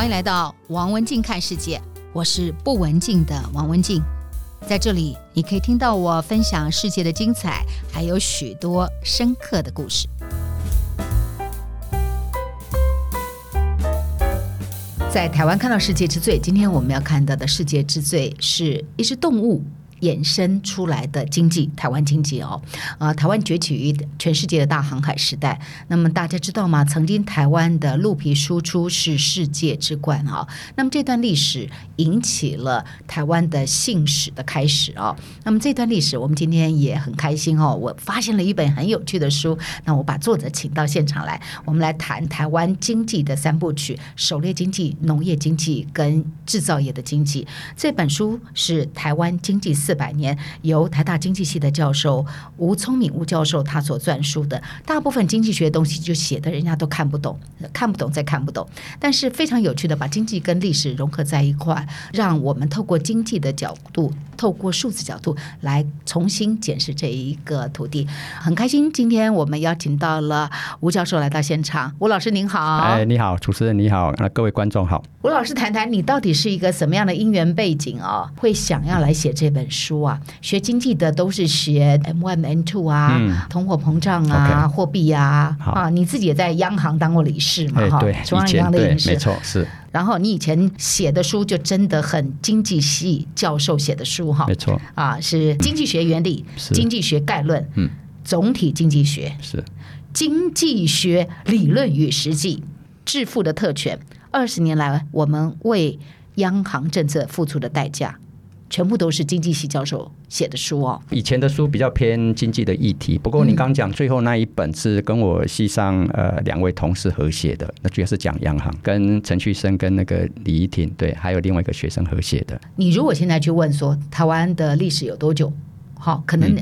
欢迎来到王文静看世界，我是不文静的王文静，在这里你可以听到我分享世界的精彩，还有许多深刻的故事。在台湾看到世界之最，今天我们要看到的世界之最是一只动物。衍生出来的经济，台湾经济哦，呃，台湾崛起于全世界的大航海时代。那么大家知道吗？曾经台湾的鹿皮输出是世界之冠啊、那么这段历史引起了台湾的信史的开始、哦。那么这段历史，我们今天也很开心哦。我发现了一本很有趣的书，那我把作者请到现场来，我们来谈台湾经济的三部曲：狩猎经济、农业经济跟制造业的经济。这本书是台湾经济四百年，由台大经济系的教授吴聪敏吴教授他所撰述的，大部分经济学的东西就写的人家都看不懂，看不懂再看不懂，但是非常有趣的把经济跟历史融合在一块，让我们透过经济的角度，透过数字角度来重新检视这一个土地。很开心，今天我们邀请到了吴教授来到现场。吴老师您好，哎，你好，主持人你好，那各位观众好。吴老师谈谈你到底是一个什么样的因缘背景啊、会想要来写这本书？书啊，学经济的都是学 M one M two 啊，嗯、通货膨胀啊，货币啊，啊，你自己也在央行当过理事嘛，哈、欸，中央银行的理事，没错是。然后你以前写的书就真的很经济系教授写的书哈，没错。啊，是经济学原理、经济学概论，嗯，总体经济学是。经济学理论与实际致富的特权，二十年来我们为央行政策付出的代价。全部都是经济系教授写的书哦。以前的书比较偏经济的议题，不过你刚讲最后那一本是跟我系上呃两位同事合写的，那主要是讲央行，跟陈旭生跟那个李怡婷对，还有另外一个学生合写的。你如果现在去问说台湾的历史有多久，好，可能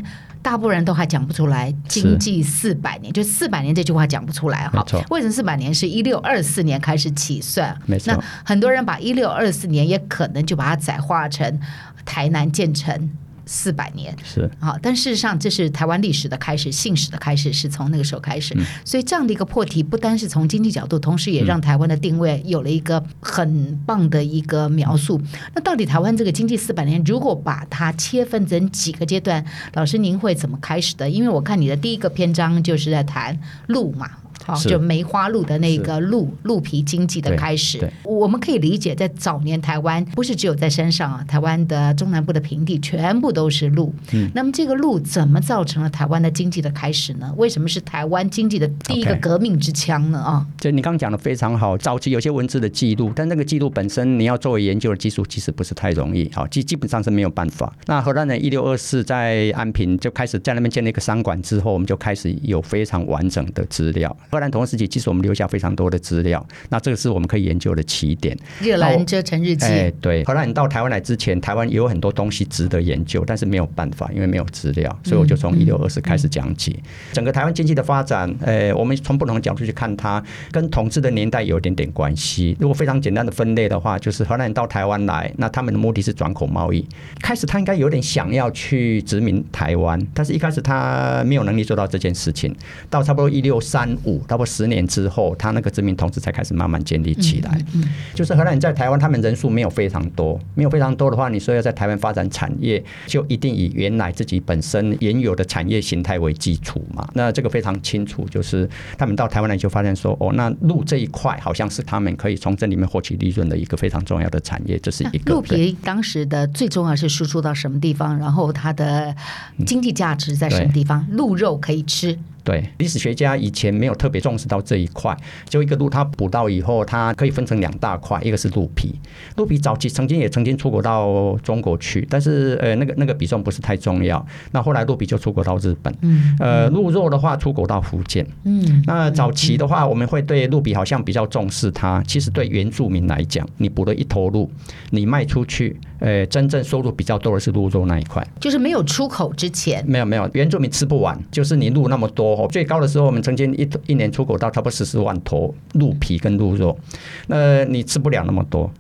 大部分人都还讲不出来。经济四百年，就四百年这句话讲不出来哈。为什么四百年是一六二四年开始起算？没错。那很多人把一六二四年也可能就把它窄化成。台南建成四百年是好，但事实上这是台湾历史的开始，信史的开始是从那个时候开始。嗯、所以这样的一个破题，不单是从经济角度，同时也让台湾的定位有了一个很棒的一个描述。嗯、那到底台湾这个经济四百年，如果把它切分成几个阶段，老师您会怎么开始的？因为我看你的第一个篇章就是在谈路嘛。好，就梅花鹿的那个鹿鹿皮经济的开始，我们可以理解，在早年台湾不是只有在山上啊，台湾的中南部的平地全部都是鹿。嗯，那么这个鹿怎么造成了台湾的经济的开始呢？为什么是台湾经济的第一个革命之枪呢？啊，就你刚刚讲的非常好，早期有些文字的记录，但那个记录本身你要作为研究的技术，其实不是太容易。好，基基本上是没有办法。那荷兰人一六二四在安平就开始在那边建立一个商馆之后，我们就开始有非常完整的资料。荷兰同时期，其实我们留下非常多的资料，那这个是我们可以研究的起点。热兰遮城日记，哎，对。荷兰人到台湾来之前，台湾也有很多东西值得研究，但是没有办法，因为没有资料，所以我就从一六二四开始讲起。嗯嗯、整个台湾经济的发展，呃，我们从不同的角度去看它，跟统治的年代有一点点关系。如果非常简单的分类的话，就是荷兰人到台湾来，那他们的目的是转口贸易。开始他应该有点想要去殖民台湾，但是一开始他没有能力做到这件事情。到差不多一六三五，差不多十年之后，他那个殖民统治才开始慢慢建立起来。嗯嗯、就是荷兰人在台湾，他们人数没有非常多，没有非常多的话，你说要在台湾发展产业，就一定以原来自己本身原有的产业形态为基础嘛。那这个非常清楚，就是他们到台湾来就发现说，哦，那鹿这一块好像是他们可以从这里面获取利润的一个非常重要的产业，这是一个。鹿皮当时的最重要是输出到什么地方，然后它的经济价值在什么地方？嗯、鹿肉可以吃。对，历史学家以前没有特别重视到这一块。就一个鹿，它捕到以后，它可以分成两大块，一个是鹿皮。鹿皮早期曾经也曾经出口到中国去，但是呃，那个那个比重不是太重要。那后来鹿皮就出口到日本。嗯。呃，鹿肉的话出口到福建。嗯。那早期的话，我们会对鹿皮好像比较重视它。其实对原住民来讲，你捕了一头鹿，你卖出去，呃，真正收入比较多的是鹿肉那一块。就是没有出口之前。没有没有，原住民吃不完，就是你鹿那么多。最高的时候，我们曾经一一年出口到差不多十四万头鹿皮跟鹿肉，那你吃不了那么多，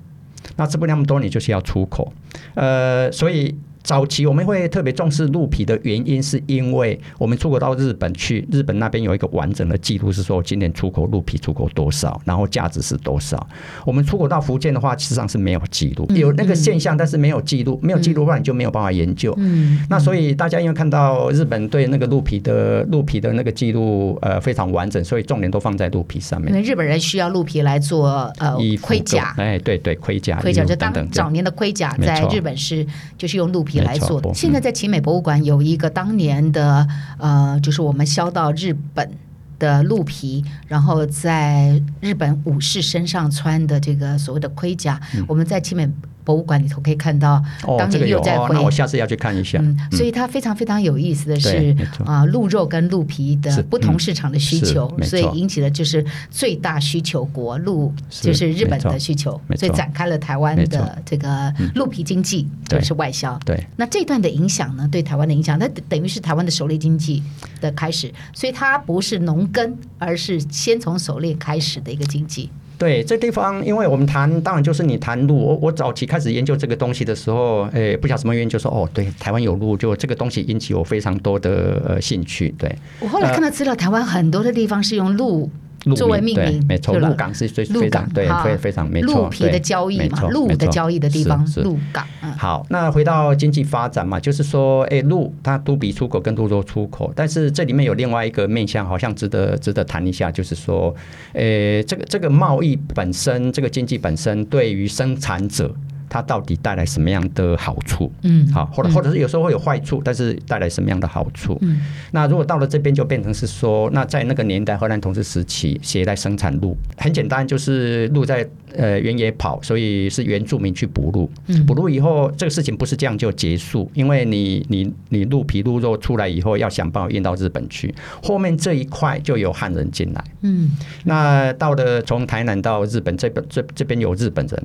那吃不了那么多，你就是要出口，呃，所以。早期我们会特别重视鹿皮的原因，是因为我们出口到日本去，日本那边有一个完整的记录，是说今年出口鹿皮出口多少，然后价值是多少。我们出口到福建的话，实际上是没有记录，有那个现象，但是没有记录，没有记录的话，你就没有办法研究。嗯，那所以大家因为看到日本对那个鹿皮的鹿皮的那个记录，呃，非常完整，所以重点都放在鹿皮上面。因为日本人需要鹿皮来做呃盔甲，哎，对对，盔甲，盔甲就当早年的盔甲在日本是就是用鹿皮来做的。现在在奇美博物馆有一个当年的呃，就是我们销到日本的鹿皮，然后在日本武士身上穿的这个所谓的盔甲，嗯、我们在奇美。博物馆里头可以看到，当年又在回、哦这个哦，那我下次要去看一下。嗯，所以它非常非常有意思的是啊，鹿肉跟鹿皮的不同市场的需求，嗯、所以引起了就是最大需求国鹿就是日本的需求，所以展开了台湾的这个鹿皮经济，就是外销。对，那这段的影响呢，对台湾的影响，那等于是台湾的狩猎经济的开始，所以它不是农耕，而是先从狩猎开始的一个经济。对，这地方，因为我们谈，当然就是你谈路。我我早期开始研究这个东西的时候，诶，不晓得什么原因，就说哦，对，台湾有路，就这个东西引起我非常多的呃兴趣。对，我后来看到资料，台湾很多的地方是用鹿。作为命名，没错，鹿港是最非常对，非非常没错。鹿皮的交易嘛，鹿的交易的地方，鹿港。好，那回到经济发展嘛，就是说，哎，鹿它都比出口跟鹿肉出口，但是这里面有另外一个面向，好像值得值得谈一下，就是说，诶，这个这个贸易本身，这个经济本身对于生产者。它到底带来什么样的好处？嗯，好，或者或者是有时候会有坏处，但是带来什么样的好处？嗯，那如果到了这边就变成是说，那在那个年代荷兰统治时期，谁来生产鹿？很简单，就是鹿在呃原野跑，所以是原住民去捕鹿。嗯，捕鹿以后，这个事情不是这样就结束，因为你你你鹿皮鹿肉出来以后，要想办法运到日本去，后面这一块就有汉人进来。嗯，那到了从台南到日本这边，这这边有日本人。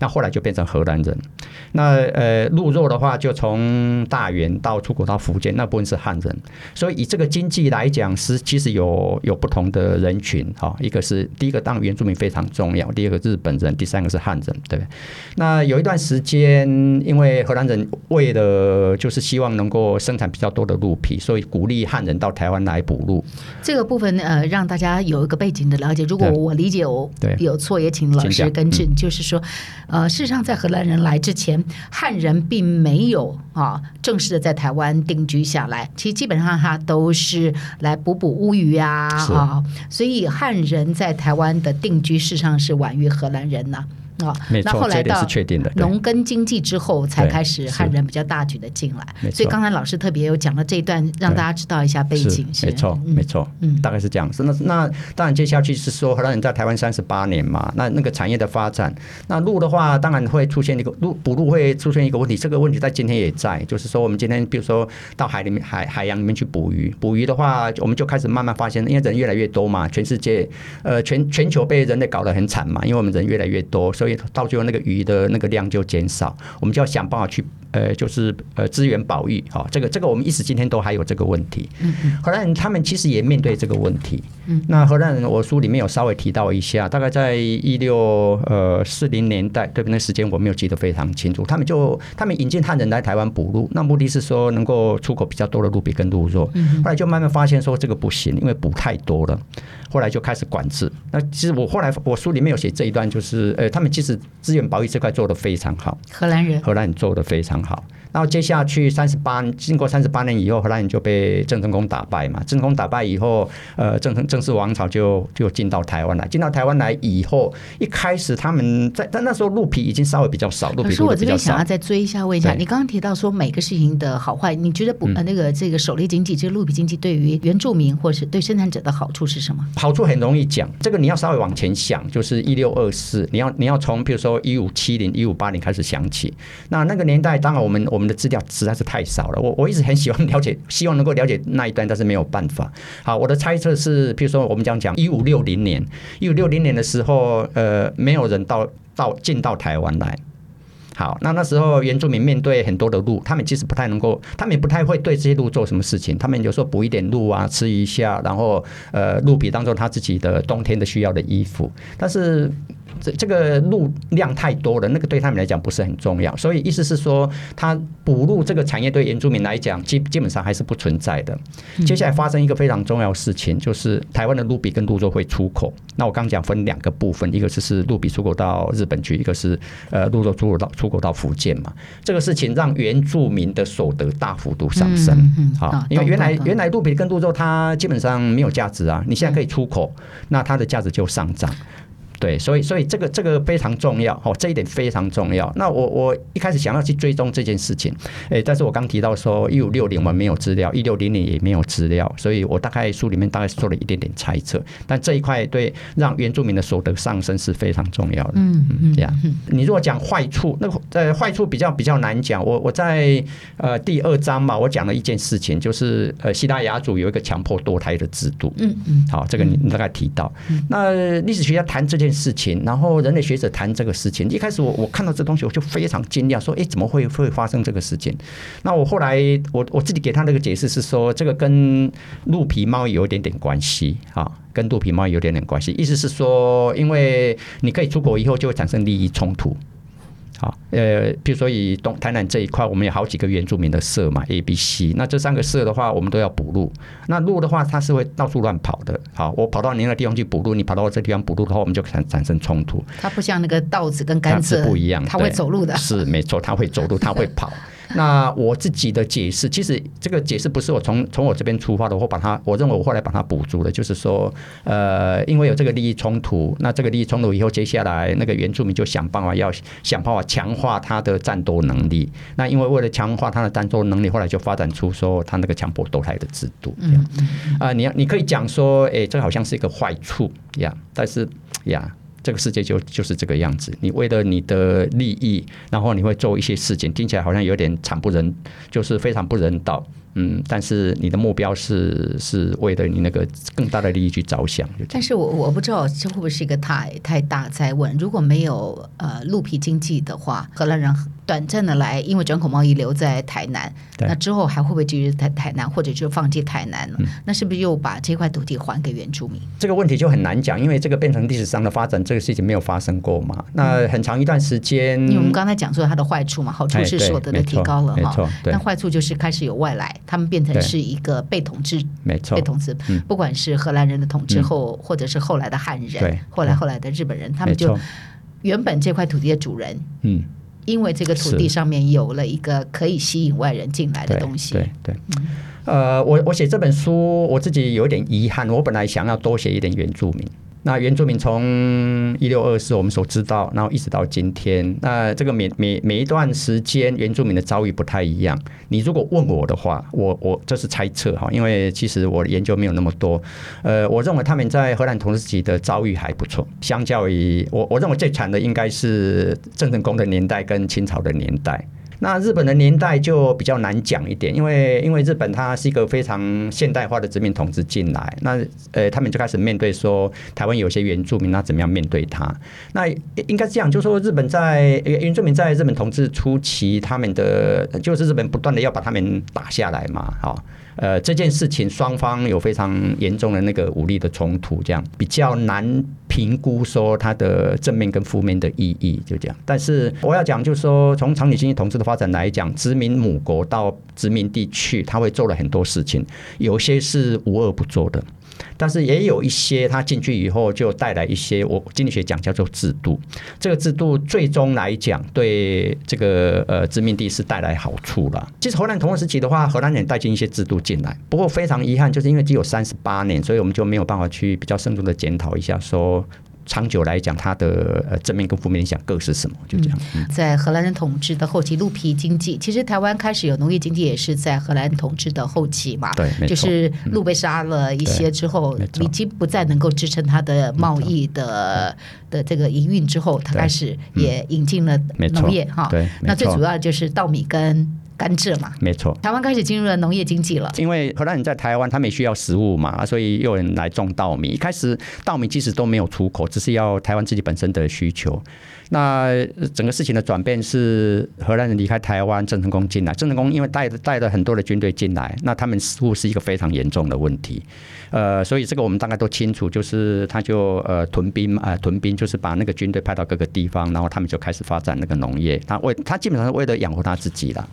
那后来就变成荷兰人。那呃，鹿肉的话，就从大员到出口到福建，那部分是汉人。所以以这个经济来讲，是其实有有不同的人群哈。一个是第一个，当原住民非常重要；第二个日本人；第三个是汉人，对。那有一段时间，因为荷兰人为了就是希望能够生产比较多的鹿皮，所以鼓励汉人到台湾来捕鹿。这个部分呃，让大家有一个背景的了解。如果我理解我有错，也请老师更正。就是说。呃，事实上，在荷兰人来之前，汉人并没有啊正式的在台湾定居下来。其实基本上他都是来捕捕乌鱼啊，啊，所以汉人在台湾的定居事实上是晚于荷兰人呐。啊，那后来到农耕经济之后，才开始汉人比较大举的进来。所以刚才老师特别有讲了这一段，让大家知道一下背景。没错，没错，嗯，大概是这样。那那当然接下去是说荷兰人在台湾三十八年嘛，那那个产业的发展，那鹿的话当然会出现一个鹿捕鹿会出现一个问题，这个问题在今天也在，就是说我们今天比如说到海里面海海洋里面去捕鱼，捕鱼的话我们就开始慢慢发现，因为人越来越多嘛，全世界呃全全球被人类搞得很惨嘛，因为我们人越来越多，所以。到最后那个鱼的那个量就减少，我们就要想办法去。呃，就是呃资源保育，哈，这个这个我们一直今天都还有这个问题。嗯嗯，荷兰人他们其实也面对这个问题。嗯，那荷兰人我书里面有稍微提到一下，大概在一六呃四零年代，对不对？那时间我没有记得非常清楚。他们就他们引进汉人来台湾捕鹿，那目的是说能够出口比较多的鹿皮跟鹿肉。嗯，后来就慢慢发现说这个不行，因为捕太多了，后来就开始管制。那其实我后来我书里面有写这一段，就是呃他们其实资源保育这块做得非常好。荷兰人，荷兰人做得非常好。然后接下去三十八，经过三十八年以后，荷兰人就被郑成功打败嘛。郑成功打败以后，呃，郑成郑氏王朝就就进到台湾来。进到台湾来以后，一开始他们在但那时候鹿皮已经稍微比较少，鹿皮比较少。可是我这边想要再追一下问一下，你刚刚提到说每个事情的好坏，你觉得不呃那个这个狩猎经济，这个鹿皮经济对于原住民或是对生产者的好处是什么？好处很容易讲，这个你要稍微往前想，就是一六二四，你要你要从比如说一五七零、一五八零开始想起。那那个年代，当然我们我我们的资料实在是太少了。我我一直很喜欢了解，希望能够了解那一段，但是没有办法。好，我的猜测是，比如说我们讲讲一五六零年，一五六零年的时候，呃，没有人到到进到台湾来。好，那那时候原住民面对很多的鹿，他们其实不太能够，他们也不太会对这些鹿做什么事情。他们有时候捕一点鹿啊，吃一下，然后呃，鹿皮当做他自己的冬天的需要的衣服。但是这这个鹿量太多了，那个对他们来讲不是很重要。所以意思是说，他捕鹿这个产业对原住民来讲，基基本上还是不存在的。接下来发生一个非常重要的事情，就是台湾的鹿皮跟鹿肉会出口。那我刚刚讲分两个部分，一个是是鹿皮出口到日本去，一个是呃鹿肉出口到出口到福建嘛。这个事情让原住民的所得大幅度上升。好，因为原来原来鹿皮跟鹿肉它基本上没有价值啊，你现在可以出口，那它的价值就上涨。对，所以所以这个这个非常重要哦，这一点非常重要。那我我一开始想要去追踪这件事情，诶，但是我刚提到说一五六零我们没有资料，一六零零也没有资料，所以我大概书里面大概是做了一点点猜测。但这一块对让原住民的所得上升是非常重要的。嗯嗯，这样。你如果讲坏处，那个呃坏处比较比较难讲。我我在呃第二章嘛，我讲了一件事情，就是呃西拉雅族有一个强迫堕胎的制度。嗯嗯，好，这个你你大概提到。那历史学家谈这件。事情，然后人类学者谈这个事情。一开始我我看到这东西，我就非常惊讶，说：“哎，怎么会会发生这个事情？”那我后来我我自己给他那个解释是说，这个跟鹿皮猫有一点点关系啊，跟鹿皮猫有点点关系。意思是说，因为你可以出国以后，就会产生利益冲突。好，呃，比如说以东台南这一块，我们有好几个原住民的社嘛，A、B、C。那这三个社的话，我们都要补路。那路的话，它是会到处乱跑的。好，我跑到您的地方去补路，你跑到我这地方补路的话，我们就产产生冲突。它不像那个稻子跟甘蔗是不一样，它会走路的。是没错，它会走路，它会跑。那我自己的解释，其实这个解释不是我从从我这边出发的，我把它，我认为我后来把它补足了，就是说，呃，因为有这个利益冲突，那这个利益冲突以后，接下来那个原住民就想办法要想办法强化他的战斗能力。那因为为了强化他的战斗能力，后来就发展出说他那个强迫堕胎的制度。这样啊，你要你可以讲说，哎，这好像是一个坏处呀，但是呀。这个世界就就是这个样子，你为了你的利益，然后你会做一些事情，听起来好像有点惨不忍，就是非常不人道。嗯，但是你的目标是是为了你那个更大的利益去着想。但是我我不知道这会不会是一个太太大灾问？如果没有呃鹿皮经济的话，荷兰人短暂的来，因为转口贸易留在台南，那之后还会不会继续在台南，或者就放弃台南了？嗯，那是不是又把这块土地还给原住民？这个问题就很难讲，因为这个变成历史上的发展，这个事情没有发生过嘛。那很长一段时间，因为我们刚才讲说它的坏处嘛，好处是所得的提高了哈，那坏处就是开始有外来。他们变成是一个被统治，没错，被统治，嗯、不管是荷兰人的统治后，嗯、或者是后来的汉人，对，后来后来的日本人，他们就原本这块土地的主人，嗯，因为这个土地上面有了一个可以吸引外人进来的东西，对对，对。嗯、呃，我我写这本书，我自己有点遗憾，我本来想要多写一点原住民。那原住民从一六二四我们所知道，然后一直到今天，那这个每每每一段时间原住民的遭遇不太一样。你如果问我的话，我我这是猜测哈，因为其实我的研究没有那么多。呃，我认为他们在荷兰统治期的遭遇还不错，相较于我我认为最惨的应该是郑成功的年代跟清朝的年代。那日本的年代就比较难讲一点，因为因为日本它是一个非常现代化的殖民统治进来，那呃他们就开始面对说台湾有些原住民，那怎么样面对他？那应该这样，就是说日本在原住民在日本统治初期，他们的就是日本不断的要把他们打下来嘛，好。呃，这件事情双方有非常严重的那个武力的冲突，这样比较难评估说它的正面跟负面的意义，就这样。但是我要讲，就是说从长期经济统治的发展来讲，殖民母国到殖民地去，他会做了很多事情，有些是无恶不作的。但是也有一些，他进去以后就带来一些，我经济学讲叫做制度。这个制度最终来讲，对这个呃殖民地是带来好处了。其实荷兰同时期的话，荷兰人带进一些制度进来，不过非常遗憾，就是因为只有三十八年，所以我们就没有办法去比较深入的检讨一下说。长久来讲，它的呃正面跟负面影响各是什么？就这样。嗯、在荷兰人统治的后期，鹿皮经济其实台湾开始有农业经济，也是在荷兰统治的后期嘛。对，就是鹿被杀了一些之后，已经不再能够支撑它的贸易的的这个营运之后，它开始也引进了农业哈。对，那最主要就是稻米跟甘蔗嘛，没错。台湾开始进入了农业经济了，因为荷兰人在台湾，他们也需要食物嘛，所以又有人来种稻米。一开始稻米其实都没有出口，只是要台湾自己本身的需求。那整个事情的转变是荷兰人离开台湾，郑成功进来。郑成功因为带带了很多的军队进来，那他们似乎是一个非常严重的问题。呃，所以这个我们大概都清楚，就是他就呃屯兵呃屯兵，就是把那个军队派到各个地方，然后他们就开始发展那个农业。他为他基本上是为了养活他自己了。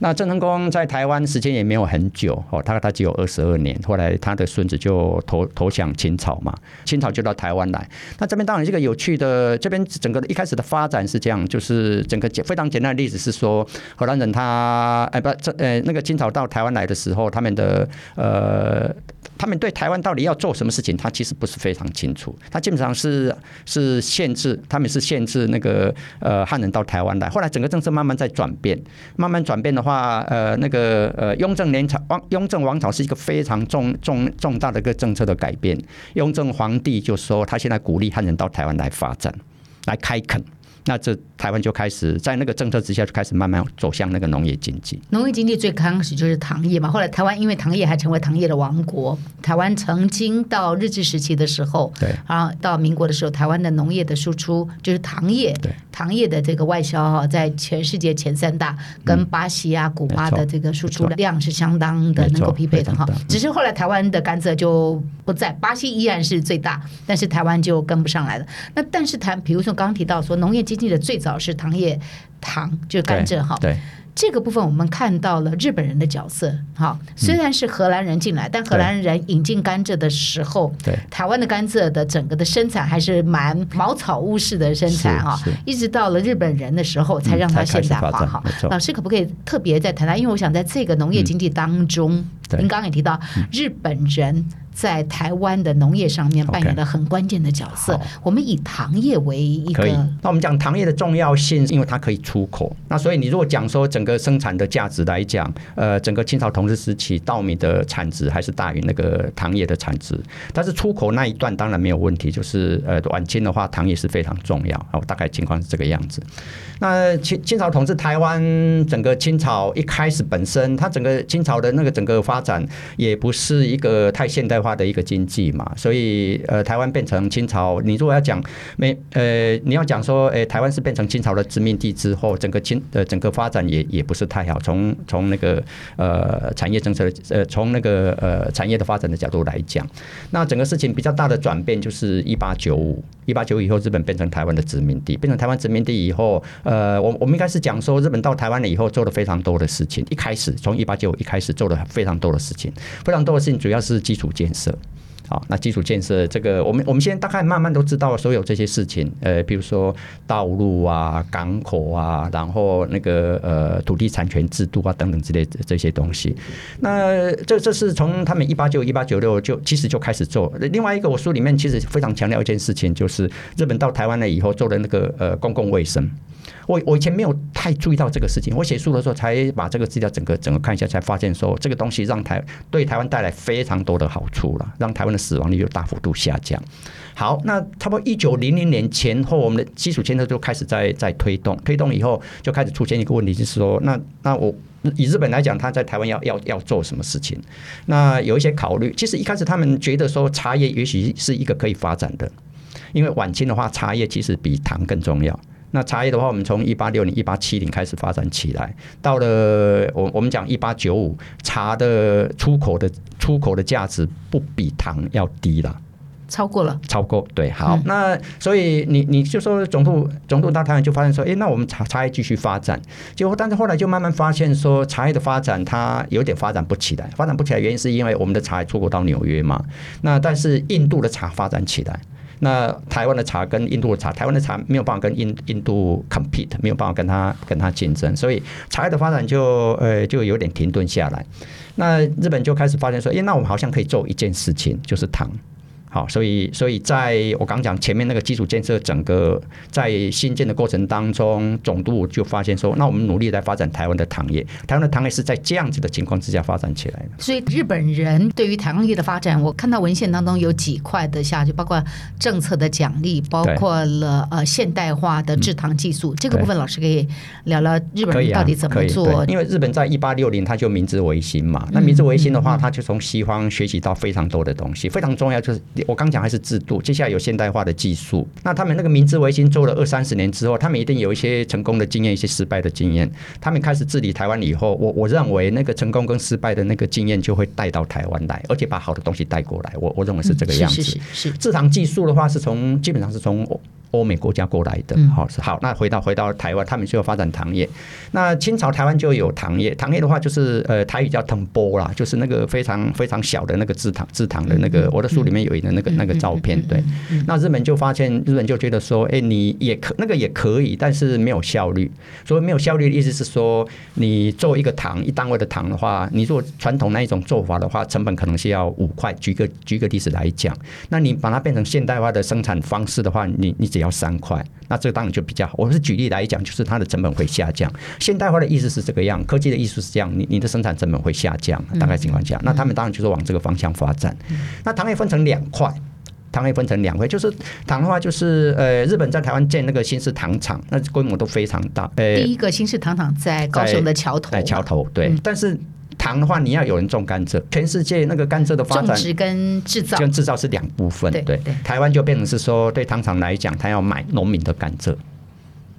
那郑成功在台湾时间也没有很久哦，他他只有二十二年。后来他的孙子就投投降清朝嘛，清朝就到台湾来。那这边当然这个有趣的，这边整个一开始的发展是这样，就是整个简非常简单的例子是说，荷兰人他哎不这呃那个清朝到台湾来的时候，他们的呃。他们对台湾到底要做什么事情，他其实不是非常清楚。他基本上是是限制，他们是限制那个呃汉人到台湾来。后来整个政策慢慢在转变，慢慢转变的话，啊呃，那个呃雍正年朝王雍正王朝是一个非常重重重大的一个政策的改变。雍正皇帝就说，他现在鼓励汉人到台湾来发展，来开垦。那这台湾就开始在那个政策之下，就开始慢慢走向那个农业经济。农业经济最开始就是糖业嘛，后来台湾因为糖业还成为糖业的王国。台湾曾经到日治时期的时候，对，然后到民国的时候，台湾的农业的输出就是糖业，对，糖业的这个外销哈，在全世界前三大，跟巴西啊、古巴的这个输出量是相当的能够匹配的哈。只是后来台湾的甘蔗就不在，巴西依然是最大，但是台湾就跟不上来了。那但是谈，比如说刚刚提到说农业经济的最早是糖业，糖就是甘蔗哈。对，这个部分我们看到了日本人的角色哈。虽然是荷兰人进来，但荷兰人引进甘蔗的时候，对台湾的甘蔗的整个的生产还是蛮茅草屋式的生产哈。一直到了日本人的时候，才让它现代化哈。老师可不可以特别再谈谈？因为我想在这个农业经济当中，您刚刚也提到日本人。在台湾的农业上面扮演了很关键的角色。Okay, 我们以糖业为一个，那我们讲糖业的重要性，因为它可以出口。那所以你如果讲说整个生产的价值来讲，呃，整个清朝统治时期稻米的产值还是大于那个糖业的产值。但是出口那一段当然没有问题，就是呃晚清的话，糖业是非常重要。哦，大概情况是这个样子。那清清朝统治台湾，整个清朝一开始本身，它整个清朝的那个整个发展也不是一个太现代化的一个经济嘛，所以呃，台湾变成清朝，你如果要讲没呃，你要讲说，诶，台湾是变成清朝的殖民地之后，整个清呃整个发展也也不是太好。从从那个呃产业政策呃从那个呃产业的发展的角度来讲，那整个事情比较大的转变就是一八九五，一八九五以后，日本变成台湾的殖民地，变成台湾殖民地以后。呃，我我们应该是讲说，日本到台湾了以后做了非常多的事情。一开始从一八九五一开始做了非常多的事情，非常多的事情主要是基础建设。设好，那基础建设这个，我们我们现在大概慢慢都知道所有这些事情。呃，比如说道路啊、港口啊，然后那个呃土地产权制度啊等等之类的这些东西。那这这是从他们一八九一八九六就其实就开始做。另外一个我书里面其实非常强调一件事情，就是日本到台湾了以后做的那个呃公共卫生。我我以前没有太注意到这个事情，我写书的时候才把这个资料整个整个看一下，才发现说这个东西让台对台湾带来非常多的好处了，让台湾的死亡率有大幅度下降。好，那差不多一九零零年前后，我们的基础建设就开始在在推动，推动以后就开始出现一个问题，就是说，那那我以日本来讲，他在台湾要要要做什么事情？那有一些考虑，其实一开始他们觉得说茶叶也许是一个可以发展的，因为晚清的话，茶叶其实比糖更重要。那茶叶的话，我们从一八六零、一八七零开始发展起来，到了我我们讲一八九五，茶的出口的出口的价值不比糖要低了，超过了，超过对，好，嗯、那所以你你就说总部总部到台湾就发现说，哎，那我们茶茶叶继续发展，结果但是后来就慢慢发现说，茶叶的发展它有点发展不起来，发展不起来原因是因为我们的茶叶出口到纽约嘛，那但是印度的茶发展起来。那台湾的茶跟印度的茶，台湾的茶没有办法跟印印度 compete，没有办法跟他跟他竞争，所以茶叶的发展就呃就有点停顿下来。那日本就开始发现说，诶，那我们好像可以做一件事情，就是糖。好，所以所以在我刚讲前面那个基础建设，整个在新建的过程当中，总督就发现说，那我们努力来发展台湾的糖业，台湾的糖业是在这样子的情况之下发展起来的。所以日本人对于糖业的发展，我看到文献当中有几块的下去，包括政策的奖励，包括了呃现代化的制糖技术。这个部分老师可以聊聊日本人到底怎么做？因为日本在一八六零他就明治维新嘛，那明治维新的话，他就从西方学习到非常多的东西，非常重要就是。我刚讲还是制度，接下来有现代化的技术。那他们那个明治维新做了二三十年之后，他们一定有一些成功的经验，一些失败的经验。他们开始治理台湾以后，我我认为那个成功跟失败的那个经验就会带到台湾来，而且把好的东西带过来。我我认为是这个样子。是是是。制糖技术的话，是从基本上是从。欧美国家过来的，好是好。那回到回到台湾，他们就要发展糖业。那清朝台湾就有糖业，糖业的话就是呃台语叫糖波啦，就是那个非常非常小的那个制糖制糖的那个。我的书里面有一个那个那个照片，对。那日本就发现，日本就觉得说，哎，你也可那个也可以，但是没有效率。所以没有效率的意思是说，你做一个糖一单位的糖的话，你做传统那一种做法的话，成本可能是要五块。举个举个例子来讲，那你把它变成现代化的生产方式的话，你你只要三块，那这个当然就比较好。我是举例来讲，就是它的成本会下降。现代化的意思是这个样，科技的意思是这样，你你的生产成本会下降。大概情况下，那他们当然就是往这个方向发展。那糖业分成两块，糖业分成两块，就是糖的话，就是呃，日本在台湾建那个新式糖厂，那规模都非常大。呃，第一个新式糖厂在高雄的桥头，在桥头对，但是。糖的话，你要有人种甘蔗。全世界那个甘蔗的发展，种植跟制造，跟制造是两部分。对，对对，台湾就变成是说，对糖厂来讲，他要买农民的甘蔗。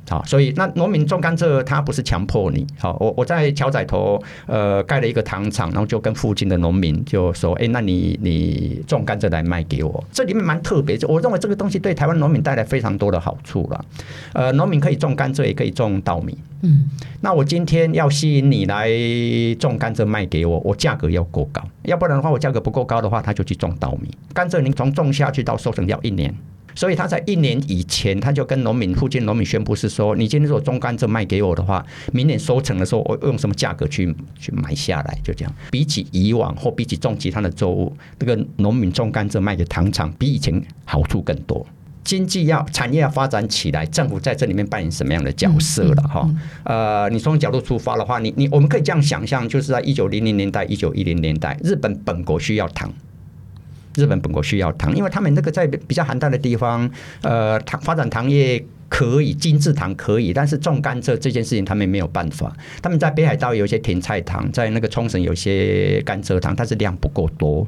好，所以那农民种甘蔗，他不是强迫你。好，我我在桥仔头呃盖了一个糖厂，然后就跟附近的农民就说，哎，那你你种甘蔗来卖给我。这里面蛮特别，我认为这个东西对台湾农民带来非常多的好处了。呃，农民可以种甘蔗，也可以种稻米。嗯，那我今天要吸引你来种甘蔗卖给我，我价格要够高，要不然的话，我价格不够高的话，他就去种稻米。甘蔗你从种下去到收成要一年。所以他在一年以前，他就跟农民附近农民宣布是说：你今天如果种甘蔗卖给我的话，明年收成的时候，我用什么价格去去买下来？就这样。比起以往或比起种其他的作物，这个农民种甘蔗卖给糖厂，比以前好处更多。经济要产业要发展起来，政府在这里面扮演什么样的角色了？哈，呃，你从角度出发的话，你你我们可以这样想象，就是在一九零零年代、一九一零年代，日本本国需要糖。日本本国需要糖，因为他们那个在比较寒带的地方，呃，糖发展糖业。可以精制糖可以，但是种甘蔗这件事情他们没有办法。他们在北海道有一些甜菜糖，在那个冲绳有些甘蔗糖，但是量不够多，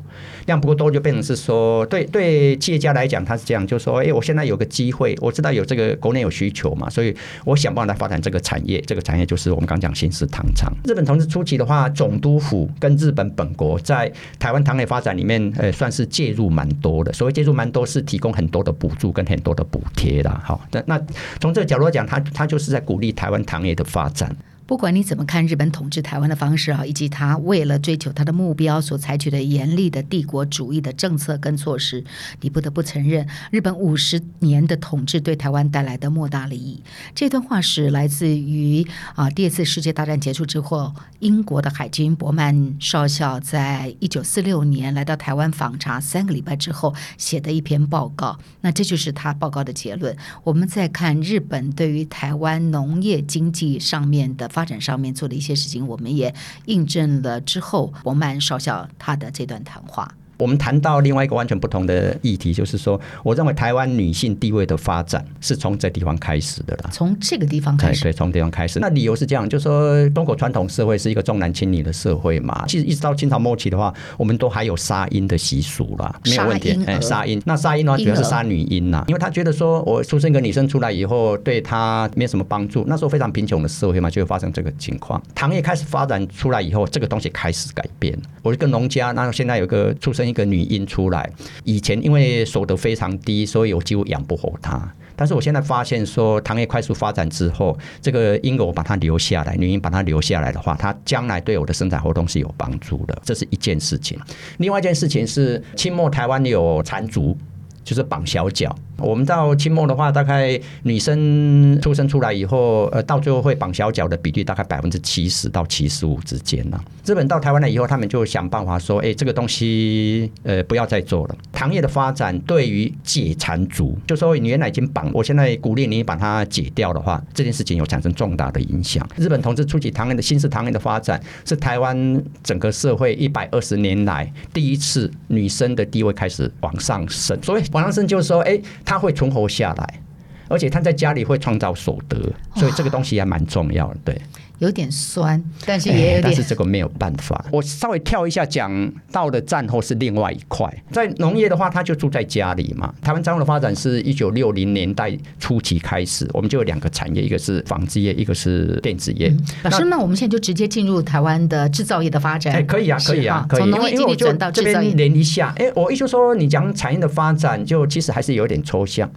量不够多就变成是说，对对企业家来讲他是这样，就说，哎，我现在有个机会，我知道有这个国内有需求嘛，所以我想办法来发展这个产业。这个产业就是我们刚讲新式糖厂。日本统治初期的话，总督府跟日本本国在台湾糖业发展里面，呃，算是介入蛮多的。所谓介入蛮多，是提供很多的补助跟很多的补贴的。好，那那。从这个角度讲，他他就是在鼓励台湾糖业的发展。不管你怎么看日本统治台湾的方式啊，以及他为了追求他的目标所采取的严厉的帝国主义的政策跟措施，你不得不承认，日本五十年的统治对台湾带来的莫大利益。这段话是来自于啊，第二次世界大战结束之后，英国的海军伯曼少校在一九四六年来到台湾访查三个礼拜之后写的一篇报告。那这就是他报告的结论。我们再看日本对于台湾农业经济上面的。发展上面做的一些事情，我们也印证了之后伯曼少校他的这段谈话。我们谈到另外一个完全不同的议题，就是说，我认为台湾女性地位的发展是从这地方开始的啦。从这个地方开始，对，从地方开始。那理由是这样，就是说，中国传统社会是一个重男轻女的社会嘛。其实一直到清朝末期的话，我们都还有杀婴的习俗啦，没有问题。哎，杀婴，那杀婴的话，主要是杀女婴呐，因为他觉得说我出生一个女生出来以后，对她没什么帮助。那时候非常贫穷的社会嘛，就会发生这个情况。糖业开始发展出来以后，这个东西开始改变。我一个农家，那现在有个出生一个女婴出来，以前因为所得非常低，所以我几乎养不活她。但是我现在发现说，糖业快速发展之后，这个婴儿我把它留下来，女婴把它留下来的话，她将来对我的生产活动是有帮助的。这是一件事情。另外一件事情是，清末台湾有缠足。就是绑小脚，我们到清末的话，大概女生出生出来以后，呃，到最后会绑小脚的比例大概百分之七十到七十五之间呢。日本到台湾来以后，他们就想办法说，哎，这个东西呃不要再做了。糖业的发展对于解缠足，就说你原来已经绑，我现在鼓励你把它解掉的话，这件事情有产生重大的影响。日本同志初期糖业的新式糖业的发展，是台湾整个社会一百二十年来第一次女生的地位开始往上升。所以往上升就是说，哎，她他会存活下来，而且他在家里会创造所得，所以这个东西也蛮重要的，对。有点酸，但是也有点、欸，但是这个没有办法。我稍微跳一下，讲到了战后是另外一块。在农业的话，他就住在家里嘛。台湾战后的发展是一九六零年代初期开始，我们就有两个产业，一个是纺织业，一个是电子业。嗯、老师，那我们现在就直接进入台湾的制造业的发展。哎、欸，可以啊，可以啊，可以。从农业经济转到制造业，连一下。哎、欸，我意思说，你讲产业的发展，就其实还是有点抽象。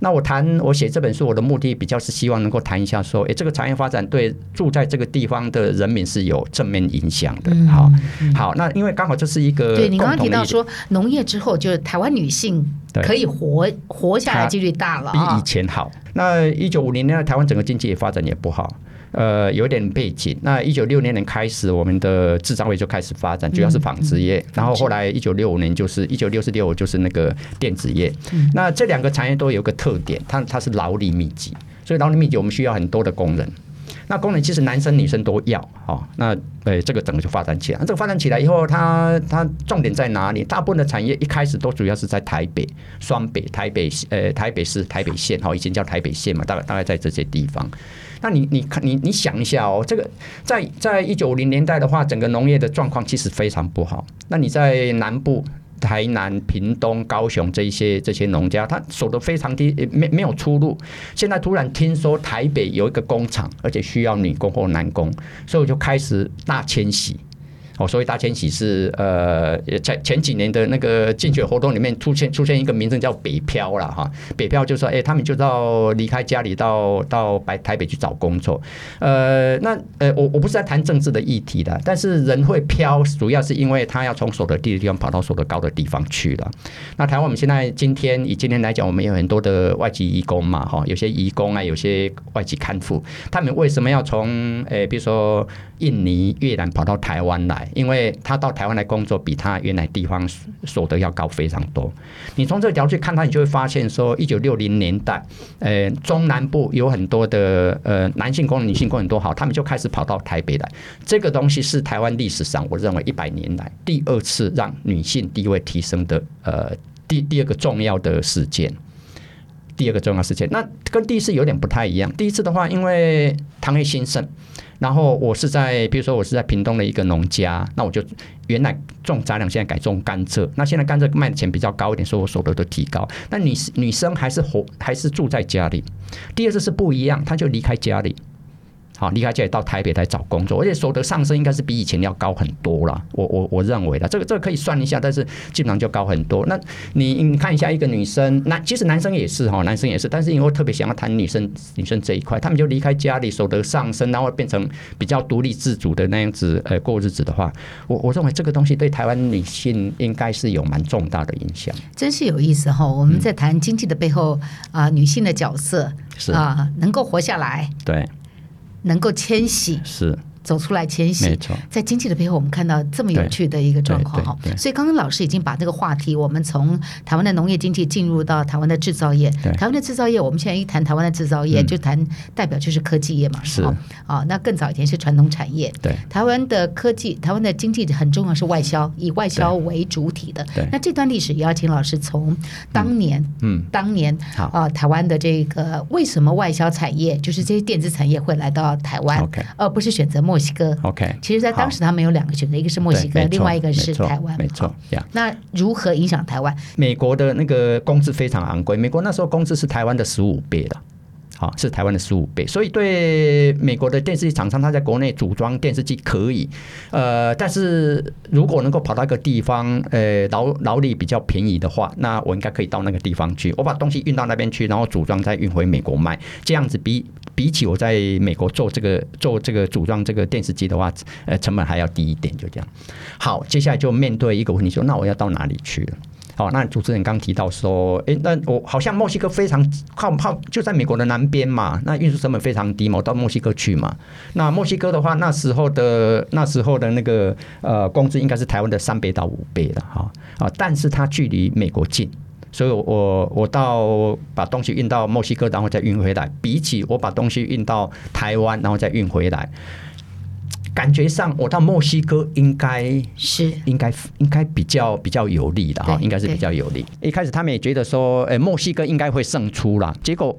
那我谈我写这本书，我的目的比较是希望能够谈一下，说，哎、欸，这个产业发展对住在这个地方的人民是有正面影响的。好，好，那因为刚好这是一个对你刚刚提到说，农业之后就是台湾女性可以活活下来几率大了，比以前好。那一九五零年代台湾整个经济也发展也不好。呃，有点背景。那一九六零年开始，我们的制造业就开始发展，主要是纺织业。嗯嗯、然后后来一九六五年就是一九六四六五就是那个电子业。嗯、那这两个产业都有个特点，它它是劳力密集，所以劳力密集我们需要很多的工人。那工人其实男生女生都要。好、哦，那呃这个整个就发展起来。这个发展起来以后，它它重点在哪里？大部分的产业一开始都主要是在台北、双北、台北呃台北市、台北县，哈、哦，以前叫台北县嘛，大概大概在这些地方。那你你看你你想一下哦，这个在在一九五零年代的话，整个农业的状况其实非常不好。那你在南部，台南、屏东、高雄这些这些农家，他守得非常低，没没有出路。现在突然听说台北有一个工厂，而且需要女工或男工，所以我就开始大迁徙。哦，所谓大迁徙是呃，在前几年的那个竞选活动里面出现出现一个名称叫北漂了哈。北漂就是说，哎，他们就到离开家里到到白台北去找工作。呃，那呃，我我不是在谈政治的议题的，但是人会漂，主要是因为他要从所得低的地方跑到所得高的地方去了。那台湾我们现在今天以今天来讲，我们有很多的外籍移工嘛，哈，有些移工啊，有些外籍看护，他们为什么要从诶，比如说印尼、越南跑到台湾来？因为他到台湾来工作，比他原来地方所得要高非常多。你从这个角度去看他，你就会发现说，一九六零年代，呃，中南部有很多的呃男性工人、女性工人都好，他们就开始跑到台北来。这个东西是台湾历史上我认为一百年来第二次让女性地位提升的呃第第二个重要的事件。第二个重要事件，那跟第一次有点不太一样。第一次的话，因为唐业兴盛。然后我是在，比如说我是在屏东的一个农家，那我就原来种杂粮，现在改种甘蔗。那现在甘蔗卖的钱比较高一点，所以我所得都提高。那女女生还是活，还是住在家里。第二次是不一样，她就离开家里。好，离开家里到台北来找工作，而且所得上升应该是比以前要高很多了。我我我认为的，这个这个可以算一下，但是基本上就高很多。那你你看一下一个女生，男其实男生也是哈，男生也是，但是因为特别想要谈女生女生这一块，他们就离开家里，所得上升，然后变成比较独立自主的那样子呃过日子的话，我我认为这个东西对台湾女性应该是有蛮重大的影响。真是有意思哈，我们在谈经济的背后啊、呃，女性的角色是啊，能够活下来对。能够迁徙是。走出来迁徙，在经济的背后，我们看到这么有趣的一个状况哈。所以刚刚老师已经把这个话题，我们从台湾的农业经济进入到台湾的制造业。台湾的制造业，我们现在一谈台湾的制造业，就谈代表就是科技业嘛。是啊，那更早以前是传统产业。对，台湾的科技，台湾的经济很重要是外销，以外销为主体的。对，那这段历史也要请老师从当年，嗯，当年啊，台湾的这个为什么外销产业，就是这些电子产业会来到台湾，而不是选择墨西哥，OK，其实，在当时他们有两个选择，一个是墨西哥，另外一个是台湾，没错。那如何影响台湾？美国的那个工资非常昂贵，美国那时候工资是台湾的十五倍的。是台湾的十五倍，所以对美国的电视机厂商，他在国内组装电视机可以，呃，但是如果能够跑到一个地方，呃，劳劳力比较便宜的话，那我应该可以到那个地方去，我把东西运到那边去，然后组装再运回美国卖，这样子比比起我在美国做这个做这个组装这个电视机的话，呃，成本还要低一点，就这样。好，接下来就面对一个问题说，那我要到哪里去？好，那主持人刚提到说，哎，那我好像墨西哥非常靠靠就在美国的南边嘛，那运输成本非常低嘛，我到墨西哥去嘛。那墨西哥的话，那时候的那时候的那个呃工资应该是台湾的三倍到五倍的哈啊，但是它距离美国近，所以我我到把东西运到墨西哥，然后再运回来，比起我把东西运到台湾，然后再运回来。感觉上，我到墨西哥应该是应该应该比较比较有利的哈，应该是比较有利。一开始他们也觉得说，诶，墨西哥应该会胜出啦。结果，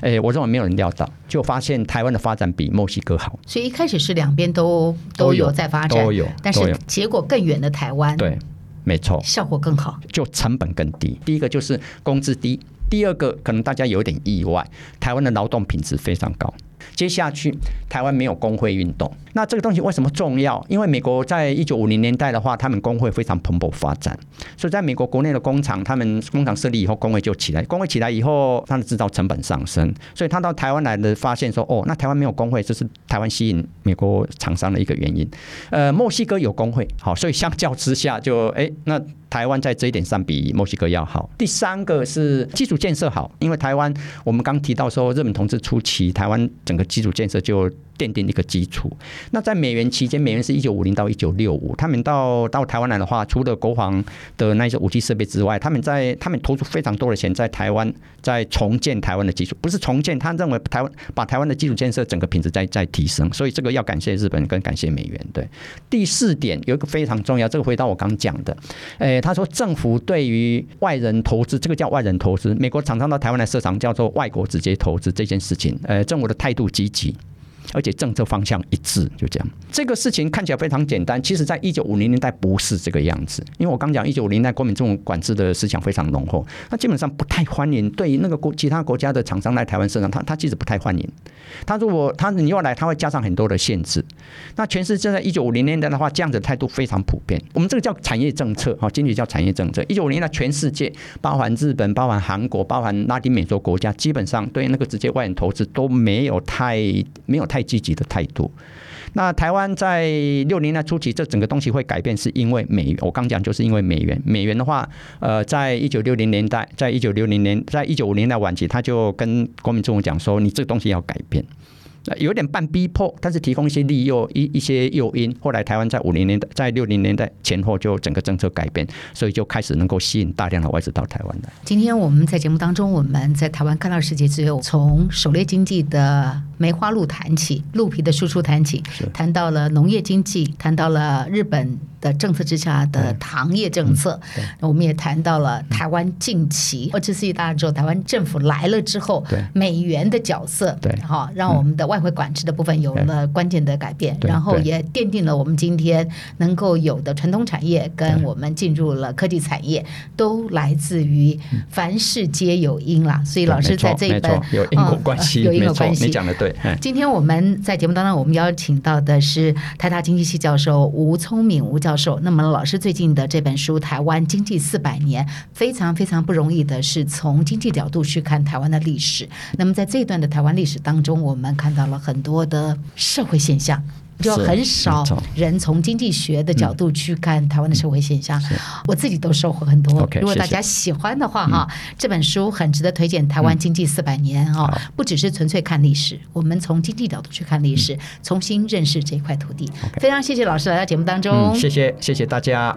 诶，我认为没有人料到，就发现台湾的发展比墨西哥好。所以一开始是两边都都有在发展，都有，但是结果更远的台湾，对，没错，效果更好，就成本更低。第一个就是工资低，第二个可能大家有点意外，台湾的劳动品质非常高。接下去，台湾没有工会运动，那这个东西为什么重要？因为美国在一九五零年代的话，他们工会非常蓬勃发展，所以在美国国内的工厂，他们工厂设立以后，工会就起来。工会起来以后，它的制造成本上升，所以他到台湾来的发现说，哦，那台湾没有工会，这是台湾吸引美国厂商的一个原因。呃，墨西哥有工会，好，所以相较之下就，就哎，那台湾在这一点上比墨西哥要好。第三个是基础建设好，因为台湾我们刚提到说，日本同志初期，台湾整个基础建设就奠定一个基础。那在美元期间，美元是一九五零到一九六五，他们到到台湾来的话，除了国防的那些武器设备之外，他们在他们投出非常多的钱在台湾，在重建台湾的基础，不是重建，他认为台湾把台湾的基础建设整个品质在在提升，所以这个要感谢日本跟感谢美元。对，第四点有一个非常重要，这个回到我刚讲的，诶，他说政府对于外人投资，这个叫外人投资，美国厂商到台湾来设厂叫做外国直接投资这件事情，呃，政府的态度积极。而且政策方向一致，就这样。这个事情看起来非常简单，其实在一九五零年代不是这个样子。因为我刚讲一九五零年代国民政府管制的思想非常浓厚，他基本上不太欢迎对于那个国其他国家的厂商来台湾设厂，他他其实不太欢迎。他如果他你要来，他会加上很多的限制。那全世界在一九五零年代的话，这样子态度非常普遍。我们这个叫产业政策，哈，经济叫产业政策。一九五零年代全世界，包含日本、包含韩国、包含拉丁美洲国家，基本上对那个直接外人投资都没有太没有太积极的态度。那台湾在六零年代初期，这整个东西会改变，是因为美元。我刚讲就是因为美元。美元的话，呃，在一九六零年代，在一九六零年，在一九五零年代晚期，他就跟国民政府讲说：“你这个东西要改变。”有点半逼迫，但是提供一些利诱一一些诱因。后来台湾在五零年代，在六零年代前后就整个政策改变，所以就开始能够吸引大量的外资到台湾来。今天我们在节目当中，我们在台湾看到世界之后，从狩猎经济的梅花鹿谈起，鹿皮的输出谈起，谈到了农业经济，谈到了日本的政策之下的糖业政策，嗯、我们也谈到了台湾近期二次世界大战之后，台湾政府来了之后，美元的角色，对，哈，让我们的外汇管制的部分有了关键的改变，然后也奠定了我们今天能够有的传统产业跟我们进入了科技产业，都来自于凡事皆有因啦。所以老师在这一本有因果关系，有因果关系，你讲的对。今天我们在节目当中，我们邀请到的是台大经济系教授吴聪敏吴教授。那么老师最近的这本书《台湾经济四百年》，非常非常不容易的是从经济角度去看台湾的历史。那么在这一段的台湾历史当中，我们看到了很多的社会现象，就很少人从经济学的角度去看台湾的社会现象。我自己都收获很多。如果大家喜欢的话，哈，这本书很值得推荐。《台湾经济四百年》哈，不只是纯粹看历史，我们从经济角度去看历史，重新认识这块土地。非常谢谢老师来到节目当中。谢谢，谢谢大家。